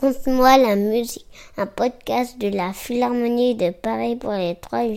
Conte-moi la musique, un podcast de la Philharmonie de Paris pour les trois du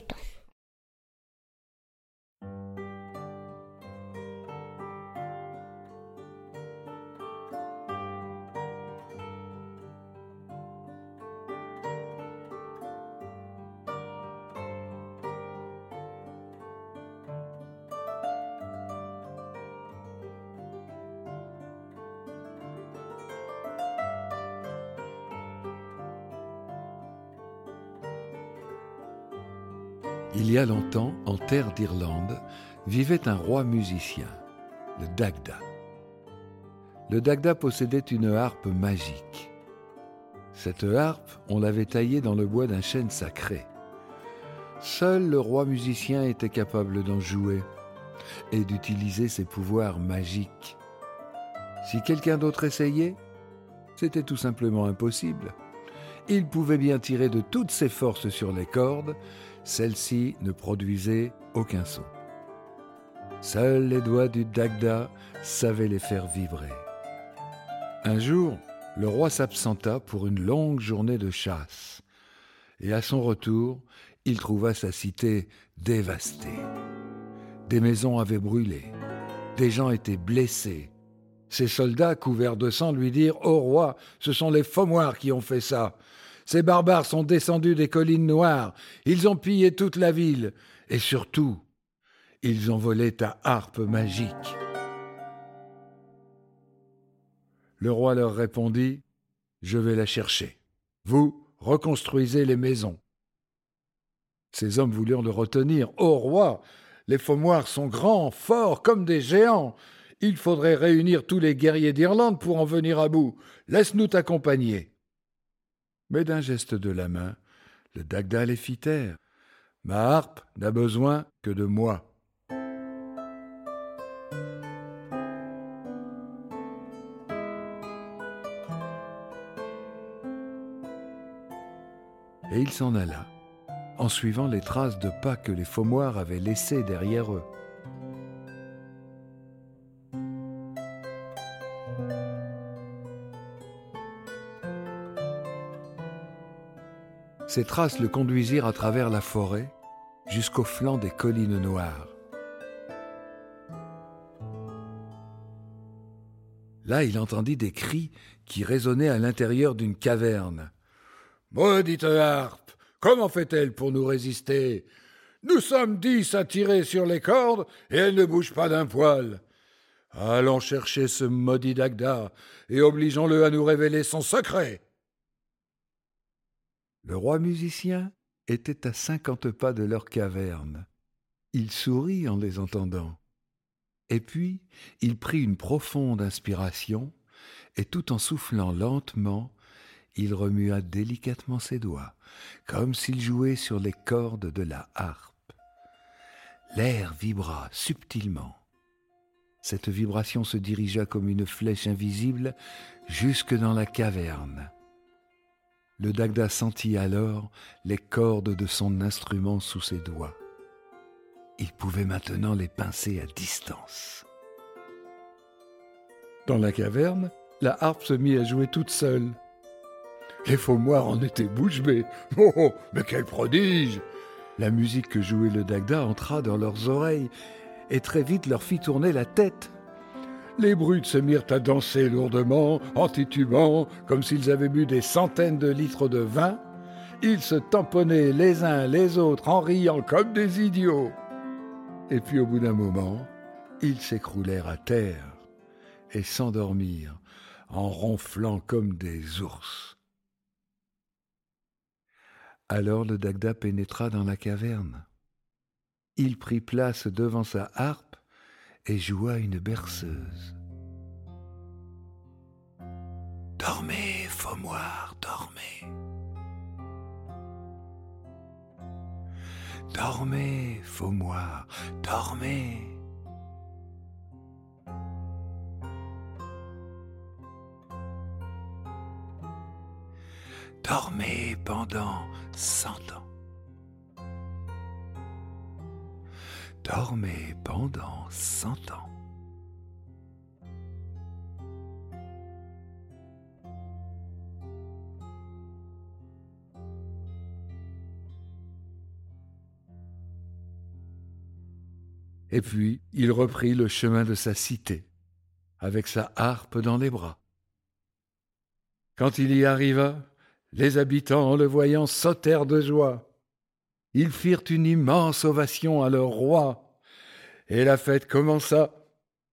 Il y a longtemps, en terre d'Irlande, vivait un roi musicien, le Dagda. Le Dagda possédait une harpe magique. Cette harpe, on l'avait taillée dans le bois d'un chêne sacré. Seul le roi musicien était capable d'en jouer et d'utiliser ses pouvoirs magiques. Si quelqu'un d'autre essayait, c'était tout simplement impossible. Il pouvait bien tirer de toutes ses forces sur les cordes, celle-ci ne produisait aucun son. Seuls les doigts du Dagda savaient les faire vibrer. Un jour, le roi s'absenta pour une longue journée de chasse, et à son retour, il trouva sa cité dévastée. Des maisons avaient brûlé, des gens étaient blessés. Ses soldats, couverts de sang, lui dirent Ô roi, ce sont les Faumoirs qui ont fait ça. Ces barbares sont descendus des collines noires, ils ont pillé toute la ville, et surtout, ils ont volé ta harpe magique. Le roi leur répondit, Je vais la chercher. Vous reconstruisez les maisons. Ces hommes voulurent le retenir. Ô roi, les Faumoirs sont grands, forts, comme des géants. Il faudrait réunir tous les guerriers d'Irlande pour en venir à bout. Laisse-nous t'accompagner. Mais d'un geste de la main, le Dagda les fit taire. Ma harpe n'a besoin que de moi. Et il s'en alla, en suivant les traces de pas que les Faumoirs avaient laissées derrière eux. Ces traces le conduisirent à travers la forêt jusqu'au flanc des collines noires. Là, il entendit des cris qui résonnaient à l'intérieur d'une caverne. Maudite harpe, comment fait-elle pour nous résister? Nous sommes dix à tirer sur les cordes et elle ne bouge pas d'un poil. Allons chercher ce maudit Dagda et obligeons-le à nous révéler son secret. Le roi musicien était à cinquante pas de leur caverne. Il sourit en les entendant. Et puis, il prit une profonde inspiration, et tout en soufflant lentement, il remua délicatement ses doigts, comme s'il jouait sur les cordes de la harpe. L'air vibra subtilement. Cette vibration se dirigea comme une flèche invisible jusque dans la caverne. Le Dagda sentit alors les cordes de son instrument sous ses doigts. Il pouvait maintenant les pincer à distance. Dans la caverne, la harpe se mit à jouer toute seule. Les faux-moires en étaient bouche bée. Oh, oh, mais quel prodige La musique que jouait le Dagda entra dans leurs oreilles et très vite leur fit tourner la tête. Les brutes se mirent à danser lourdement, en titubant, comme s'ils avaient bu des centaines de litres de vin. Ils se tamponnaient les uns les autres en riant comme des idiots. Et puis au bout d'un moment, ils s'écroulèrent à terre et s'endormirent en ronflant comme des ours. Alors le Dagda pénétra dans la caverne. Il prit place devant sa harpe et joua une berceuse. Dormez, Faumoir, dormez. Dormez, Faumoir, dormez. Dormez pendant cent ans. dormez pendant cent ans. Et puis il reprit le chemin de sa cité, avec sa harpe dans les bras. Quand il y arriva, les habitants, en le voyant, sautèrent de joie. Ils firent une immense ovation à leur roi, et la fête commença,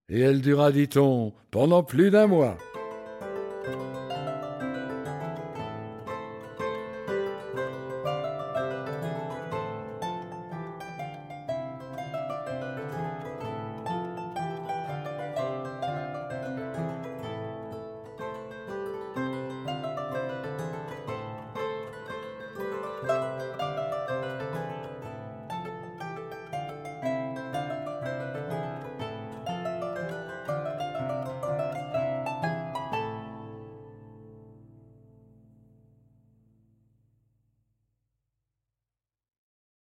et elle dura, dit-on, pendant plus d'un mois.